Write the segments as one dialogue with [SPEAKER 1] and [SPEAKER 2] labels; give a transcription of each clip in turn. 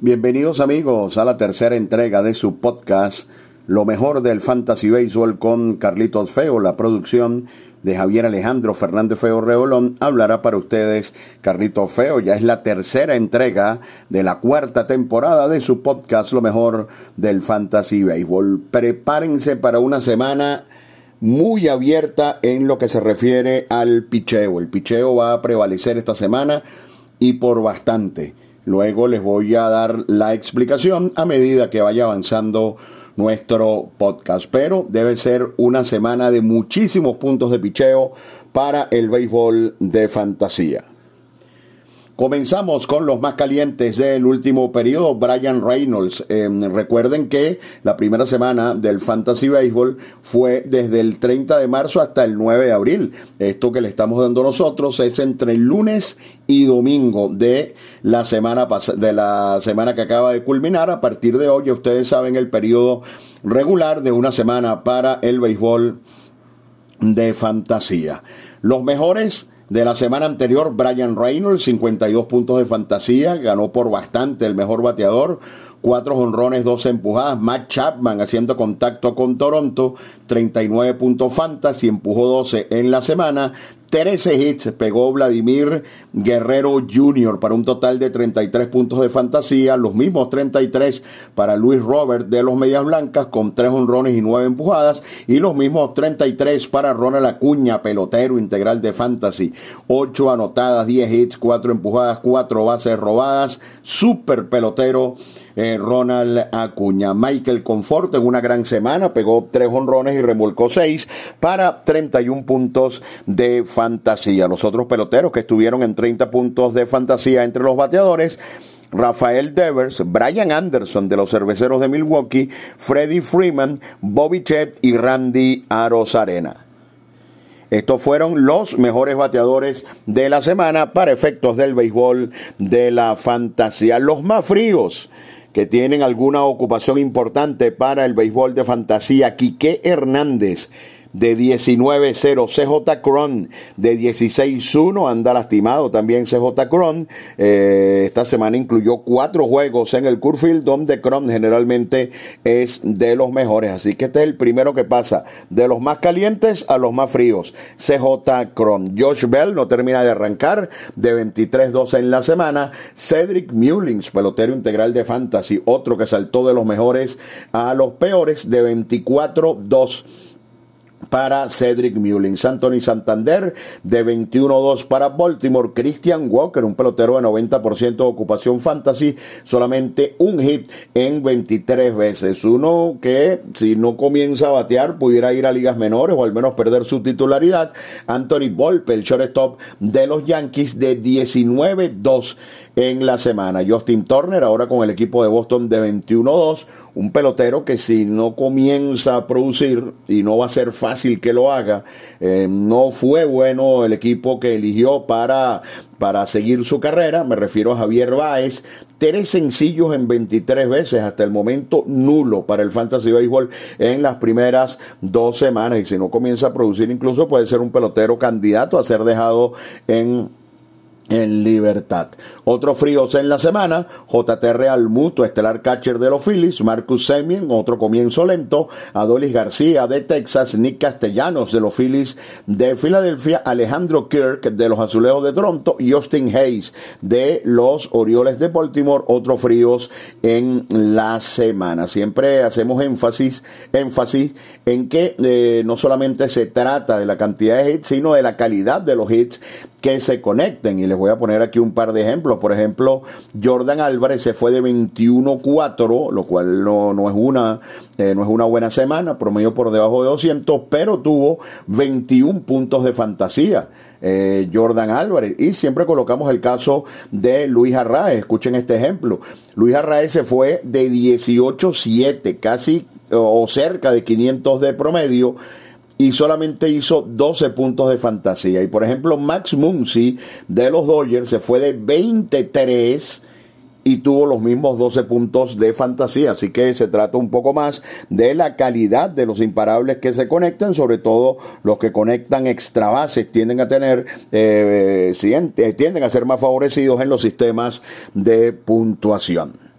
[SPEAKER 1] Bienvenidos amigos a la tercera entrega de su podcast Lo mejor del Fantasy Baseball con Carlitos Feo, la producción de Javier Alejandro Fernández Feo Reolón. Hablará para ustedes Carlitos Feo, ya es la tercera entrega de la cuarta temporada de su podcast Lo mejor del Fantasy Baseball. Prepárense para una semana muy abierta en lo que se refiere al picheo. El picheo va a prevalecer esta semana y por bastante. Luego les voy a dar la explicación a medida que vaya avanzando nuestro podcast. Pero debe ser una semana de muchísimos puntos de picheo para el béisbol de fantasía. Comenzamos con los más calientes del último periodo, Brian Reynolds. Em, recuerden que la primera semana del Fantasy Baseball fue desde el 30 de marzo hasta el 9 de abril. Esto que le estamos dando nosotros es entre el lunes y domingo de la semana de la semana que acaba de culminar. A partir de hoy, ustedes saben el periodo regular de una semana para el béisbol de fantasía. Los mejores de la semana anterior, Brian Reynolds, 52 puntos de fantasía, ganó por bastante el mejor bateador, cuatro honrones, dos empujadas. Matt Chapman haciendo contacto con Toronto, 39 puntos fantasy, empujó 12 en la semana. 13 hits pegó Vladimir Guerrero Jr. para un total de 33 puntos de fantasía, los mismos 33 para Luis Robert de los Medias Blancas con 3 honrones y 9 empujadas y los mismos 33 para Ronald Acuña, pelotero integral de fantasy, 8 anotadas, 10 hits, 4 empujadas, 4 bases robadas, super pelotero eh, Ronald Acuña. Michael Confort en una gran semana pegó 3 honrones y remolcó 6 para 31 puntos de fantasía fantasía. Los otros peloteros que estuvieron en 30 puntos de fantasía entre los bateadores. Rafael Devers, Brian Anderson de los Cerveceros de Milwaukee, Freddie Freeman, Bobby Chet y Randy Arozarena. Estos fueron los mejores bateadores de la semana para efectos del béisbol de la fantasía. Los más fríos que tienen alguna ocupación importante para el béisbol de fantasía. Quique Hernández de 19-0. CJ Cron de 16-1 anda lastimado también CJ Cron. Eh, esta semana incluyó cuatro juegos en el Curfield donde Cron generalmente es de los mejores. Así que este es el primero que pasa de los más calientes a los más fríos. CJ Cron. Josh Bell no termina de arrancar de 23-2 en la semana. Cedric Mullins, pelotero integral de Fantasy, otro que saltó de los mejores a los peores de 24-2 para Cedric Mullins. Anthony Santander de 21-2 para Baltimore. Christian Walker, un pelotero de 90% de ocupación fantasy, solamente un hit en 23 veces. Uno que si no comienza a batear pudiera ir a ligas menores o al menos perder su titularidad. Anthony Volpe, el shortstop de los Yankees de 19-2 en la semana. Justin Turner ahora con el equipo de Boston de 21-2 un pelotero que si no comienza a producir, y no va a ser fácil que lo haga, eh, no fue bueno el equipo que eligió para, para seguir su carrera, me refiero a Javier Báez, tres sencillos en 23 veces, hasta el momento nulo para el Fantasy Baseball en las primeras dos semanas, y si no comienza a producir incluso puede ser un pelotero candidato a ser dejado en en libertad. Otros fríos en la semana, JTR Almuto, estelar catcher de los Phillies, Marcus Semien, otro comienzo lento, Adolis García de Texas, Nick Castellanos de los Phillies de Filadelfia, Alejandro Kirk de los Azulejos de Toronto y Austin Hayes de los Orioles de Baltimore, otros fríos en la semana. Siempre hacemos énfasis, énfasis en que eh, no solamente se trata de la cantidad de hits, sino de la calidad de los hits que se conecten. Y les voy a poner aquí un par de ejemplos. Por ejemplo, Jordan Álvarez se fue de 21-4, lo cual no, no, es una, eh, no es una buena semana, promedio por debajo de 200, pero tuvo 21 puntos de fantasía. Eh, Jordan Álvarez. Y siempre colocamos el caso de Luis Arraez. Escuchen este ejemplo. Luis Arraez se fue de 18-7, casi o cerca de 500 de promedio y solamente hizo 12 puntos de fantasía. Y por ejemplo, Max Muncy de los Dodgers se fue de 23 y tuvo los mismos 12 puntos de fantasía. Así que se trata un poco más de la calidad de los imparables que se conectan, sobre todo los que conectan extra bases tienden a tener, eh, tienden a ser más favorecidos en los sistemas de puntuación.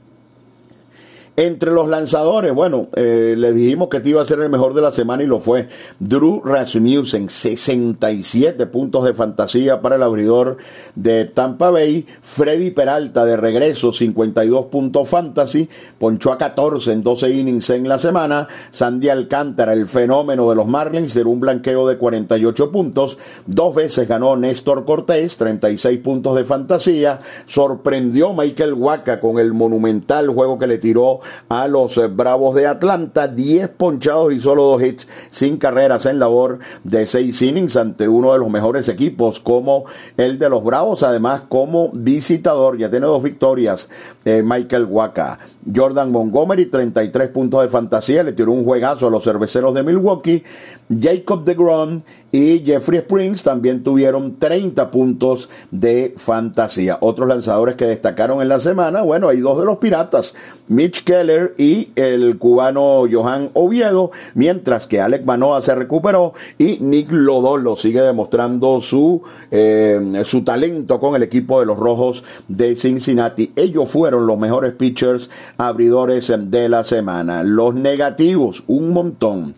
[SPEAKER 1] Entre los lanzadores, bueno, eh, le dijimos que te iba a ser el mejor de la semana y lo fue. Drew Rasmussen, 67 puntos de fantasía para el abridor de Tampa Bay. Freddy Peralta de regreso, 52 puntos fantasy. Ponchó a 14 en 12 innings en la semana. Sandy Alcántara, el fenómeno de los Marlins, de un blanqueo de 48 puntos. Dos veces ganó Néstor Cortés, 36 puntos de fantasía. Sorprendió Michael Waka con el monumental juego que le tiró a los eh, Bravos de Atlanta. 10 ponchados y solo dos hits sin carreras en labor de 6 innings ante uno de los mejores equipos como el de los Bravos. Además, como visitador, ya tiene dos victorias eh, Michael Waka. Jordan Montgomery, 33 puntos de fantasía, le tiró un juegazo a los cerveceros de Milwaukee. Jacob DeGrom y Jeffrey Springs también tuvieron 30 puntos de fantasía. Otros lanzadores que destacaron en la semana, bueno, hay dos de los piratas, Mitch Keller y el cubano Johan Oviedo, mientras que Alec Manoa se recuperó y Nick Lodolo sigue demostrando su, eh, su talento con el equipo de los Rojos de Cincinnati. Ellos fueron los mejores pitchers abridores de la semana. Los negativos, un montón.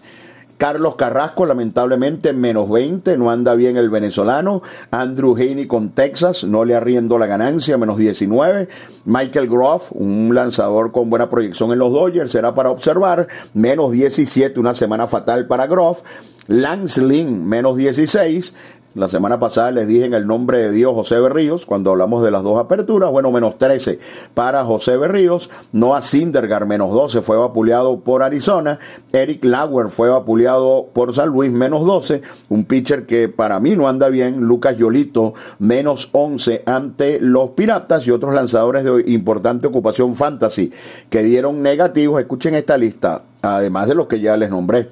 [SPEAKER 1] Carlos Carrasco, lamentablemente, menos 20, no anda bien el venezolano. Andrew Haney con Texas, no le arriendo la ganancia, menos 19. Michael Groff, un lanzador con buena proyección en los Dodgers, será para observar, menos 17, una semana fatal para Groff. Lance Lynn, menos 16. La semana pasada les dije en el nombre de Dios José Berríos, cuando hablamos de las dos aperturas, bueno, menos 13 para José Berríos, Noah Sindergar, menos 12, fue vapuleado por Arizona, Eric Lauer fue vapuleado por San Luis, menos 12, un pitcher que para mí no anda bien, Lucas Yolito, menos 11 ante los Piratas y otros lanzadores de importante ocupación fantasy que dieron negativos, escuchen esta lista, además de los que ya les nombré.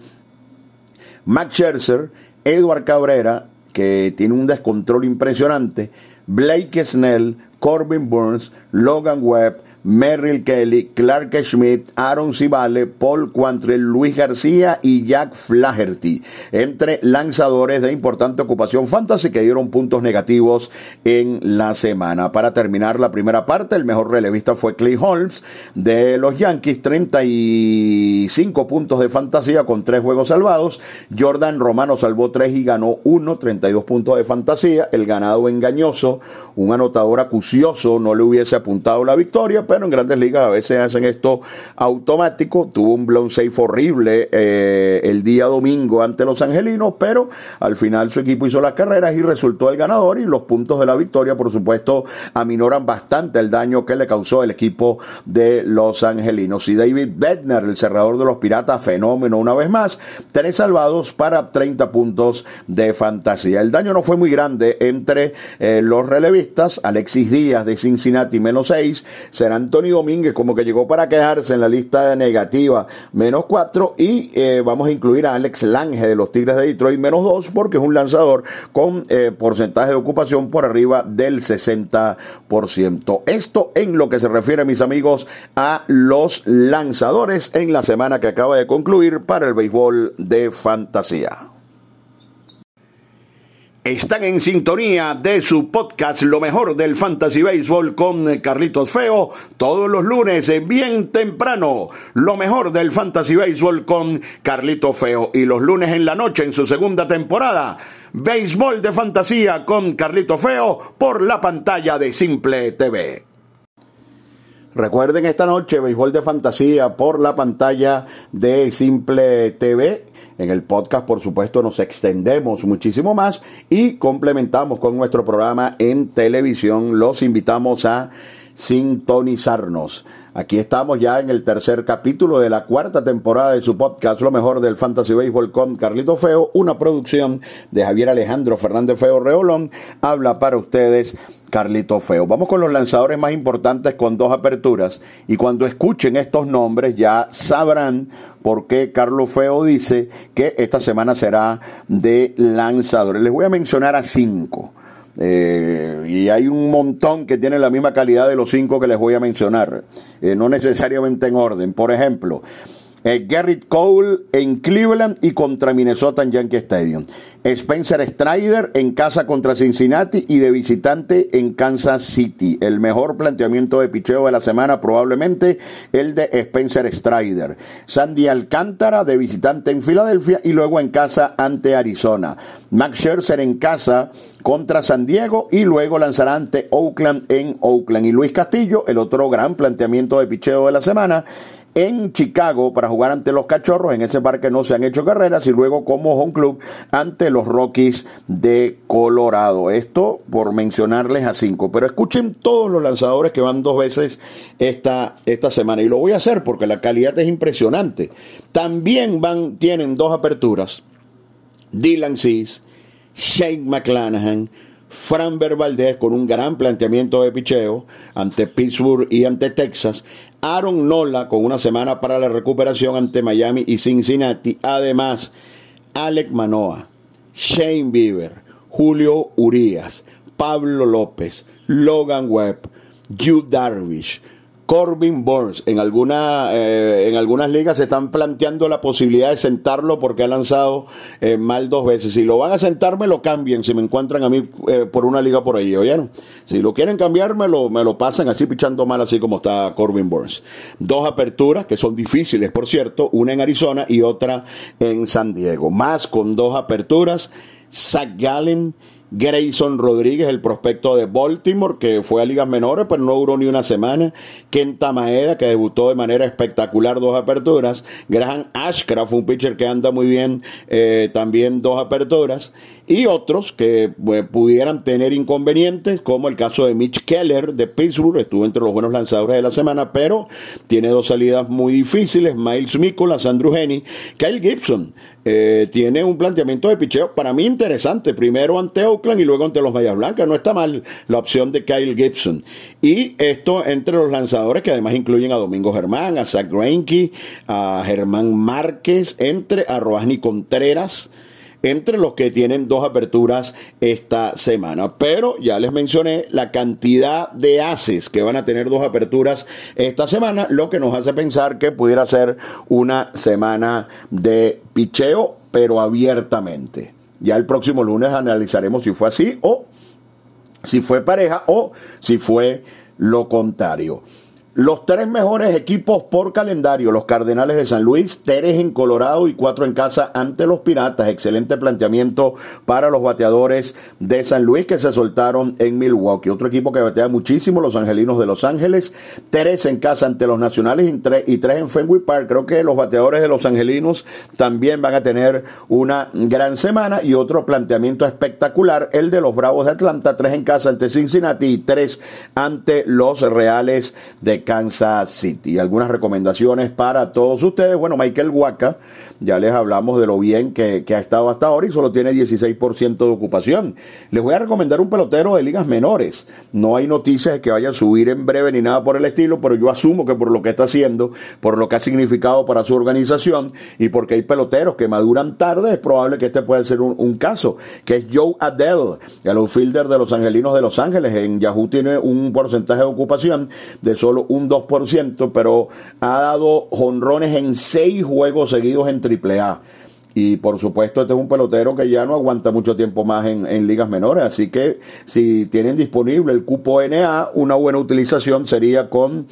[SPEAKER 1] Max Scherzer, Edward Cabrera, que tiene un descontrol impresionante, Blake Snell, Corbin Burns, Logan Webb, Merrill Kelly, Clark Schmidt, Aaron Cibale, Paul Quantrill, Luis García y Jack Flaherty, entre lanzadores de importante ocupación fantasy que dieron puntos negativos en la semana. Para terminar la primera parte, el mejor relevista fue Clay Holmes de los Yankees, 35 puntos de fantasía con tres juegos salvados. Jordan Romano salvó tres y ganó uno, 32 puntos de fantasía. El ganado engañoso, un anotador acucioso, no le hubiese apuntado la victoria, en grandes ligas a veces hacen esto automático. Tuvo un blown safe horrible eh, el día domingo ante los angelinos, pero al final su equipo hizo las carreras y resultó el ganador y los puntos de la victoria, por supuesto, aminoran bastante el daño que le causó el equipo de los angelinos. Y David Bednar, el cerrador de los piratas, fenómeno una vez más, tres salvados para 30 puntos de fantasía. El daño no fue muy grande entre eh, los relevistas, Alexis Díaz de Cincinnati menos 6, serán Antonio Domínguez como que llegó para quedarse en la lista negativa, menos 4. Y eh, vamos a incluir a Alex Lange de los Tigres de Detroit, menos 2, porque es un lanzador con eh, porcentaje de ocupación por arriba del 60%. Esto en lo que se refiere, mis amigos, a los lanzadores en la semana que acaba de concluir para el béisbol de fantasía. Están en sintonía de su podcast Lo mejor del Fantasy Baseball con Carlitos Feo todos los lunes bien temprano. Lo mejor del Fantasy Baseball con Carlitos Feo y los lunes en la noche en su segunda temporada. Béisbol de fantasía con Carlitos Feo por la pantalla de Simple TV. Recuerden esta noche Béisbol de fantasía por la pantalla de Simple TV en el podcast, por supuesto, nos extendemos muchísimo más y complementamos con nuestro programa en televisión. Los invitamos a sintonizarnos. Aquí estamos ya en el tercer capítulo de la cuarta temporada de su podcast Lo mejor del Fantasy Baseball con Carlito Feo, una producción de Javier Alejandro Fernández Feo Reolón. Habla para ustedes Carlito Feo. Vamos con los lanzadores más importantes con dos aperturas y cuando escuchen estos nombres ya sabrán por qué Carlos Feo dice que esta semana será de lanzadores. Les voy a mencionar a cinco. Eh, y hay un montón que tienen la misma calidad de los cinco que les voy a mencionar, eh, no necesariamente en orden. Por ejemplo, Eh, Garrett Cole en Cleveland y contra Minnesota en Yankee Stadium. Spencer Strider en casa contra Cincinnati y de visitante en Kansas City. El mejor planteamiento de picheo de la semana probablemente el de Spencer Strider. Sandy Alcántara de visitante en Filadelfia y luego en casa ante Arizona. Max Scherzer en casa contra San Diego y luego lanzará ante Oakland en Oakland. Y Luis Castillo, el otro gran planteamiento de picheo de la semana, en Chicago para jugar ante los Cachorros. En ese parque no se han hecho carreras y luego como home club ante los Rockies de Colorado. Esto por mencionarles a cinco. Pero escuchen todos los lanzadores que van dos veces esta, esta semana. Y lo voy a hacer porque la calidad es impresionante. También van, tienen dos aperturas. Dylan Seas, Shane McClanahan, Fran Valdez con un gran planteamiento de picheo ante Pittsburgh y ante Texas. Aaron Nola con una semana para la recuperación ante Miami y Cincinnati. Además, Alec Manoa, Shane Bieber, Julio Urias, Pablo López, Logan Webb, Jude Darvish, Corbin Burns. En, alguna, eh, en algunas ligas se están planteando la posibilidad de sentarlo porque ha lanzado eh, mal dos veces. Si lo van a sentar, me lo cambien si me encuentran a mí eh, por una liga por ahí, ¿oyeron? Si lo quieren cambiar, me lo, me lo pasan así pichando mal, así como está Corbin Burns. Dos aperturas que son difíciles, por cierto, una en Arizona y otra en San Diego. Más con dos aperturas, Zach Gallen Grayson Rodríguez, el prospecto de Baltimore, que fue a ligas menores, pero no duró ni una semana. Kenta Maeda, que debutó de manera espectacular dos aperturas. Graham Ashcraft, un pitcher que anda muy bien, eh, también dos aperturas y otros que pudieran tener inconvenientes, como el caso de Mitch Keller de Pittsburgh, estuvo entre los buenos lanzadores de la semana, pero tiene dos salidas muy difíciles, Miles Mikolas, Andrew Henny, Kyle Gibson, eh, tiene un planteamiento de picheo para mí interesante, primero ante Oakland y luego ante los Mayas Blancas, no está mal la opción de Kyle Gibson. Y esto entre los lanzadores que además incluyen a Domingo Germán, a Zach Greinke, a Germán Márquez, entre a Roasny Contreras, entre los que tienen dos aperturas esta semana. Pero ya les mencioné la cantidad de haces que van a tener dos aperturas esta semana, lo que nos hace pensar que pudiera ser una semana de picheo, pero abiertamente. Ya el próximo lunes analizaremos si fue así o si fue pareja o si fue lo contrario. Los tres mejores equipos por calendario, los Cardenales de San Luis, tres en Colorado y cuatro en casa ante los Piratas. Excelente planteamiento para los bateadores de San Luis que se soltaron en Milwaukee. Otro equipo que batea muchísimo, los Angelinos de Los Ángeles, tres en casa ante los Nacionales y tres, en Fenway Park. Creo que los bateadores de los Angelinos también van a tener una gran semana y otro planteamiento espectacular, el de los Bravos de Atlanta, tres en casa ante Cincinnati y tres ante los Reales de Kansas City. Algunas recomendaciones para todos ustedes. Bueno, Michael Waka, ya les hablamos de lo bien que, ha estado hasta ahora y solo tiene 16% de ocupación. Les voy a recomendar un pelotero de ligas menores. No hay noticias de que vaya a subir en breve ni nada por el estilo, pero yo asumo que por lo que está haciendo, por lo que ha significado para su organización y porque hay peloteros que maduran tarde, es probable que este pueda ser un, caso, que es Joe Adele, el outfielder de los Angelinos de Los Ángeles. En Yahoo tiene un porcentaje de ocupación de solo un 2%, pero ha dado jonrones en seis juegos seguidos en AAA. Y por supuesto, este es un pelotero que ya no aguanta mucho tiempo más en, en, ligas menores. Así que si tienen disponible el cupo NA, una buena utilización sería con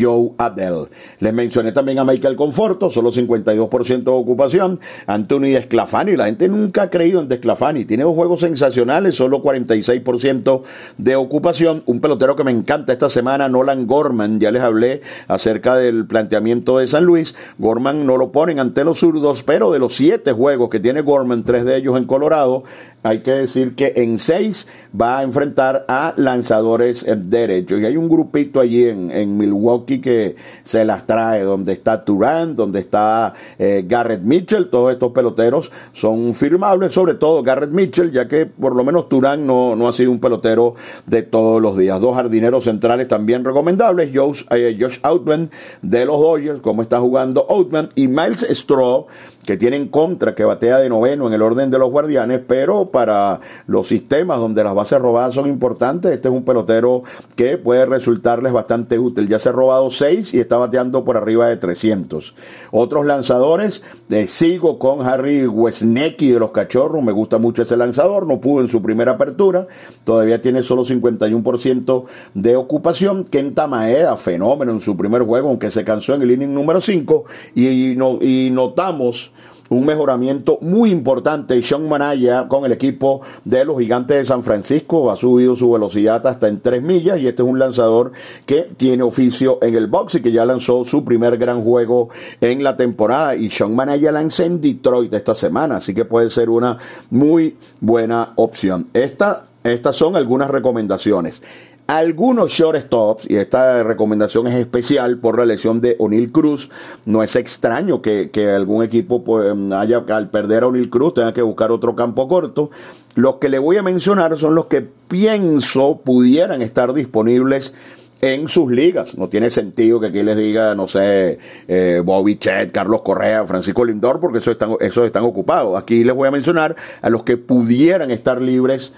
[SPEAKER 1] Joe Adele. Les mencioné también a Michael Conforto, solo 52% de ocupación. Anthony Desclafani, la gente nunca ha creído en Desclafani. Tiene dos juegos sensacionales, solo 46% de ocupación. Un pelotero que me encanta esta semana, Nolan Gorman. Ya les hablé acerca del planteamiento de San Luis. Gorman no lo ponen ante los zurdos, pero de los siete juegos que tiene Gorman, tres de ellos en Colorado, hay que decir que en seis va a enfrentar a lanzadores derechos. Y hay un grupito allí en, en Milwaukee que se las trae, donde está Turán, donde está eh, Garrett Mitchell. Todos estos peloteros son firmables, sobre todo Garrett Mitchell, ya que por lo menos Turán no, no ha sido un pelotero de todos los días. Dos jardineros centrales también recomendables, Josh, eh, Josh Outman de los Dodgers, como está jugando Outman, y Miles Straw que tienen contra, que batea de noveno en el orden de los guardianes, pero para los sistemas donde las bases robadas son importantes, este es un pelotero que puede resultarles bastante útil. Ya se robado 6 y está bateando por arriba de 300. Otros lanzadores, eh, sigo con Harry Wesnecki de los Cachorros, me gusta mucho ese lanzador, no pudo en su primera apertura, todavía tiene solo 51% de ocupación. Kenta Maeda, fenómeno en su primer juego, aunque se cansó en el inning número 5 y, no, y notamos un mejoramiento muy importante. Sean Manaya con el equipo de los Gigantes de San Francisco ha subido su velocidad hasta en 3 millas y este es un lanzador que tiene oficio en el box y que ya lanzó su primer gran juego en la temporada. Y Sean Manaya lanza en Detroit esta semana, así que puede ser una muy buena opción. Esta, estas son algunas recomendaciones algunos shortstops, y esta recomendación es especial por la lesión de O'Neill Cruz, no es extraño que, algún equipo pues, haya, al perder a O'Neill Cruz tenga que buscar otro campo corto. Los que le voy a mencionar son los que pienso pudieran estar disponibles en sus ligas. No tiene sentido que aquí les diga, no sé, eh, Bobby Chet, Carlos Correa, Francisco Lindor, porque esos están, esos están ocupados. Aquí les voy a mencionar a los que pudieran estar libres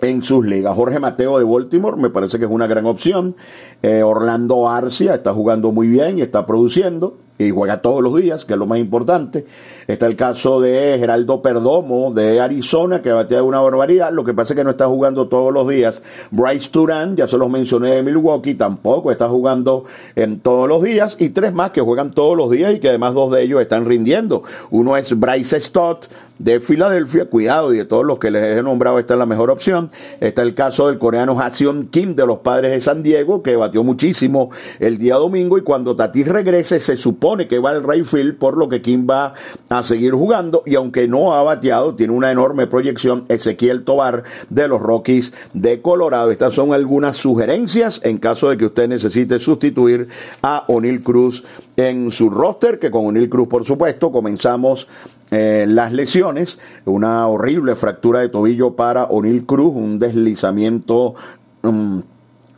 [SPEAKER 1] en sus ligas. Jorge Mateo de Baltimore me parece que es una gran opción. Eh, Orlando Arcia está jugando muy bien y está produciendo y juega todos los días, que es lo más importante. Está el caso de Geraldo Perdomo de Arizona, que batea una barbaridad. Lo que pasa es que no está jugando todos los días. Bryce Turan, ya se los mencioné de Milwaukee, tampoco está jugando en todos los días. Y tres más que juegan todos los días y que además dos de ellos están rindiendo. Uno es Bryce Stott de Filadelfia, cuidado, y de todos los que les he nombrado, esta es la mejor opción. Está el caso del coreano Haseon Kim de los padres de San Diego, que batió muchísimo el día domingo, y cuando Tatis regrese, se supone que va al Rayfield, por lo que Kim va a seguir jugando y aunque no ha bateado, tiene una enorme proyección Ezequiel Tobar de los Rockies de Colorado. Estas son algunas sugerencias en caso de que usted necesite sustituir a O'Neill Cruz en su roster, que con O'Neill Cruz por supuesto comenzamos eh, las lesiones, una horrible fractura de tobillo para O'Neill Cruz, un deslizamiento... Mm,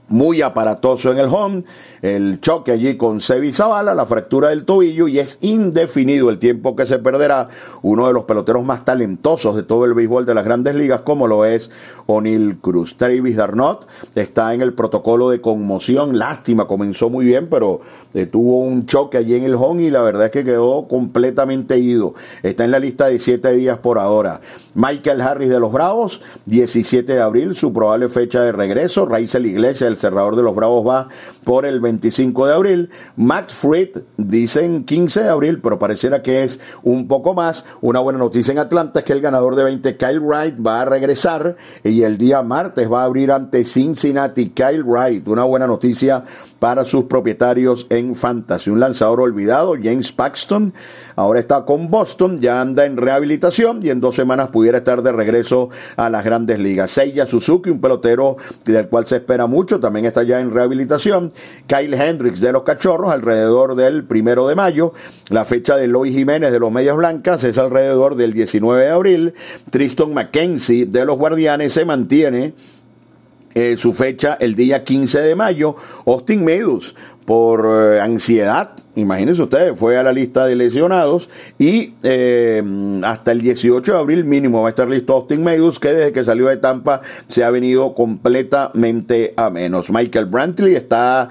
[SPEAKER 1] muy aparatoso en el home, el choque allí con Sevi Zavala, la fractura del tobillo y es indefinido el tiempo que se perderá uno de los peloteros más talentosos de todo el béisbol de las grandes ligas como lo es O'Neill Cruz. Travis Darnot está en el protocolo de conmoción, lástima, comenzó muy bien pero eh, tuvo un choque allí en el home y la verdad es que quedó completamente ido. Está en la lista de siete días por ahora. Michael Harris de los Bravos, 17 de abril, su probable fecha de regreso. Raizel Iglesias, el cerrador de los Bravos, va por el 25 de abril. Max Fried, dicen 15 de abril, pero pareciera que es un poco más. Una buena noticia en Atlanta es que el ganador de 20, Kyle Wright, va a regresar y el día martes va a abrir ante Cincinnati. Kyle Wright, una buena noticia para sus propietarios en Fantasy. Un lanzador olvidado, James Paxton, ahora está con Boston, ya anda en rehabilitación y en dos semanas pudiera estar de regreso a las grandes ligas. Seiya Suzuki, un pelotero del cual se espera mucho, también está ya en rehabilitación. Kyle Hendricks de los Cachorros, alrededor del primero de mayo. La fecha de Lois Jiménez de los Medias Blancas es alrededor del 19 de abril. Tristan McKenzie de los Guardianes se mantiene eh, su fecha el día 15 de mayo. Austin Meadows por eh, ansiedad, imagínense ustedes, fue a la lista de lesionados y eh, hasta el 18 de abril mínimo va a estar listo Austin Meadows, que desde que salió de Tampa se ha venido completamente a menos. Michael Brantley está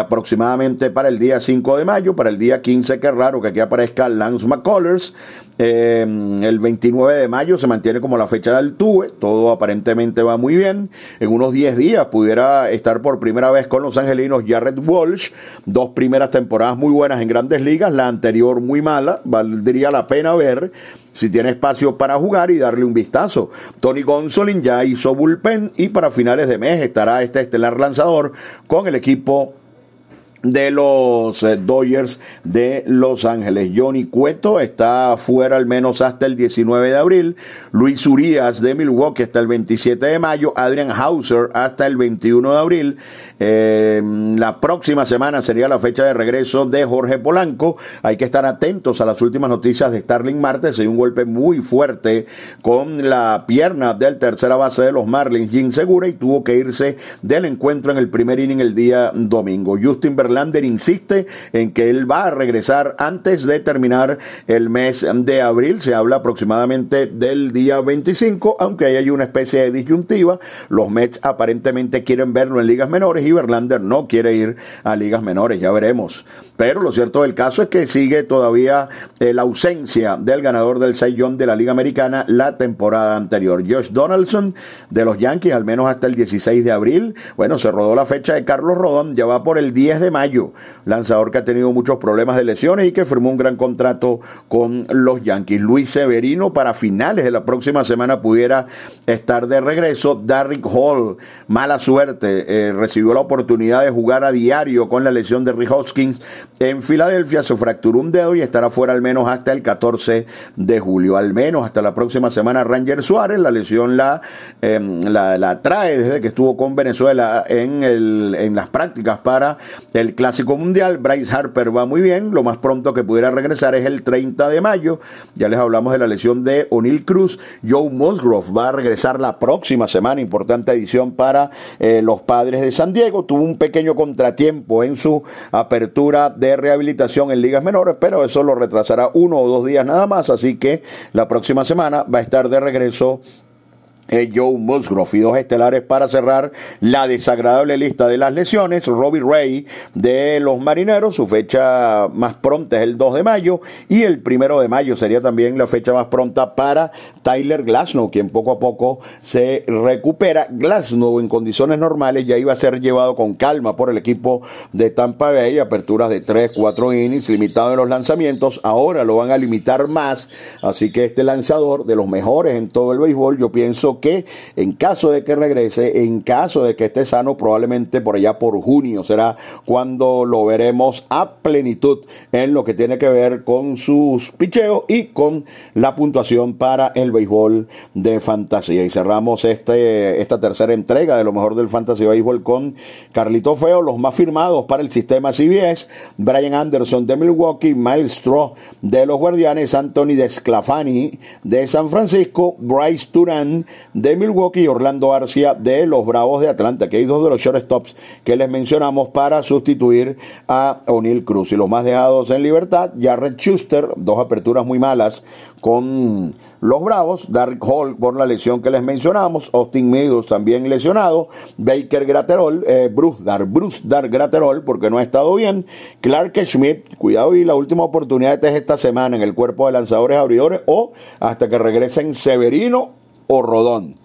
[SPEAKER 1] aproximadamente para el día 5 de mayo, para el día 15, que raro que aquí aparezca Lance McCullers, Em, el 29 de mayo se mantiene como la fecha del TUE, todo aparentemente va muy bien. En unos 10 días pudiera estar por primera vez con los angelinos Jared Walsh, dos primeras temporadas muy buenas en grandes ligas, la anterior muy mala, valdría la pena ver si tiene espacio para jugar y darle un vistazo. Tony Gonsolin ya hizo bullpen y para finales de mes estará este estelar lanzador con el equipo de los eh, Dodgers de Los Ángeles. Johnny Cueto está fuera al menos hasta el 19 de abril. Luis Urias de Milwaukee hasta el 27 de mayo. Adrian Hauser hasta el 21 de abril. Eh, la próxima semana sería la fecha de regreso de Jorge Polanco. Hay que estar atentos a las últimas noticias de Starling Martes. Hay un golpe muy fuerte con la pierna del tercera base de los Marlins, Jim Segura, y tuvo que irse del encuentro en el primer inning el día domingo. Justin Verlander insiste en que él va a regresar antes de terminar el mes de abril. Se habla aproximadamente del día 25, aunque ahí hay una especie de disyuntiva. Los Mets aparentemente quieren verlo en ligas menores y Verlander no quiere ir a ligas menores, ya veremos. Pero lo cierto del caso es que sigue todavía eh, la ausencia del ganador del Young de la Liga Americana la temporada anterior. Josh Donaldson de los Yankees, al menos hasta el 16 de abril. Bueno, se rodó la fecha de Carlos Rodón, ya va por el 10 de mayo. Lanzador que ha tenido muchos problemas de lesiones y que firmó un gran contrato con los Yankees. Luis Severino para finales de la próxima semana pudiera estar de regreso. Darrick Hall, mala suerte, eh, recibió la oportunidad de jugar a diario con la lesión de Rick Hoskins en Filadelfia, se fracturó un dedo y estará fuera al menos hasta el 14 de julio, al menos hasta la próxima semana. Ranger Suárez, la lesión la, em, la, trae desde que estuvo con Venezuela en, el, en las prácticas para el Clásico Mundial. Bryce Harper va muy bien, lo más pronto que pudiera regresar es el 30 de mayo. Ya les hablamos de la lesión de O'Neill Cruz. Joe Musgrove va a regresar la próxima semana, importante edición para eh, los padres de San Diego. Tuvo un pequeño contratiempo en su apertura de rehabilitación en ligas menores, pero eso lo retrasará uno o dos días nada más, así que la próxima semana va a estar de regreso Joe Musgrove y dos estelares para cerrar la desagradable lista de las lesiones. Robbie Ray de los Marineros, su fecha más pronta es el 2 de mayo y el primero de mayo sería también la fecha más pronta para Tyler Glasnow, quien poco a poco se recupera. Glasnow en condiciones normales ya iba a ser llevado con calma por el equipo de Tampa Bay, aperturas de 3, 4 innings, limitado en los lanzamientos. Ahora lo van a limitar más, así que este lanzador de los mejores en todo el béisbol, yo pienso que en caso de que regrese, en caso de que esté sano, probablemente por allá por junio será cuando lo veremos a plenitud en lo que tiene que ver con sus picheos y con la puntuación para el béisbol de fantasía. Y cerramos este, esta tercera entrega de lo mejor del fantasy béisbol con Carlito Feo, los más firmados para el sistema CBS, Brian Anderson de Milwaukee, Miles Straw de los Guardianes, Anthony Desclafani de San Francisco, Bryce Turan de Milwaukee y Orlando Arcia de los Bravos de Atlanta, que hay dos de los shortstops que les mencionamos para sustituir a O'Neill Cruz. Y los más dejados en libertad, Jared Schuster, dos aperturas muy malas con los Bravos, Dark Hall por la lesión que les mencionamos, Austin Meadows también lesionado, Baker Graterol, eh, Bruce Dar, Bruce Dar Graterol porque no ha estado bien, Clark Schmidt, cuidado y la última oportunidad es esta semana en el cuerpo de lanzadores abridores o hasta que regresen Severino o Rodón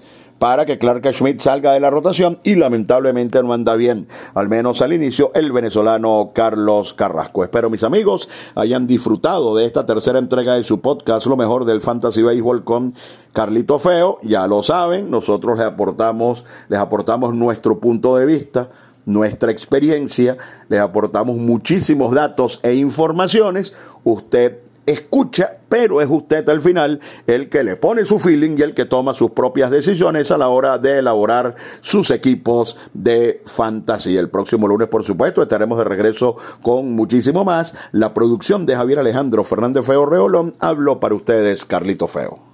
[SPEAKER 1] para que Clark Schmidt salga de la rotación y lamentablemente no anda bien, al menos al inicio, el venezolano Carlos Carrasco. Espero mis amigos hayan disfrutado de esta tercera entrega de su podcast, lo mejor del Fantasy Baseball con Carlito Feo, ya lo saben, nosotros les aportamos, les aportamos nuestro punto de vista nuestra experiencia, les aportamos muchísimos datos e informaciones, usted escucha, pero es usted al final el que le pone su feeling y el que toma sus propias decisiones a la hora de elaborar sus equipos de fantasía. El próximo lunes, por supuesto, estaremos de regreso con muchísimo más. La producción de Javier Alejandro Fernández Feo Reolón habló para ustedes Carlito Feo.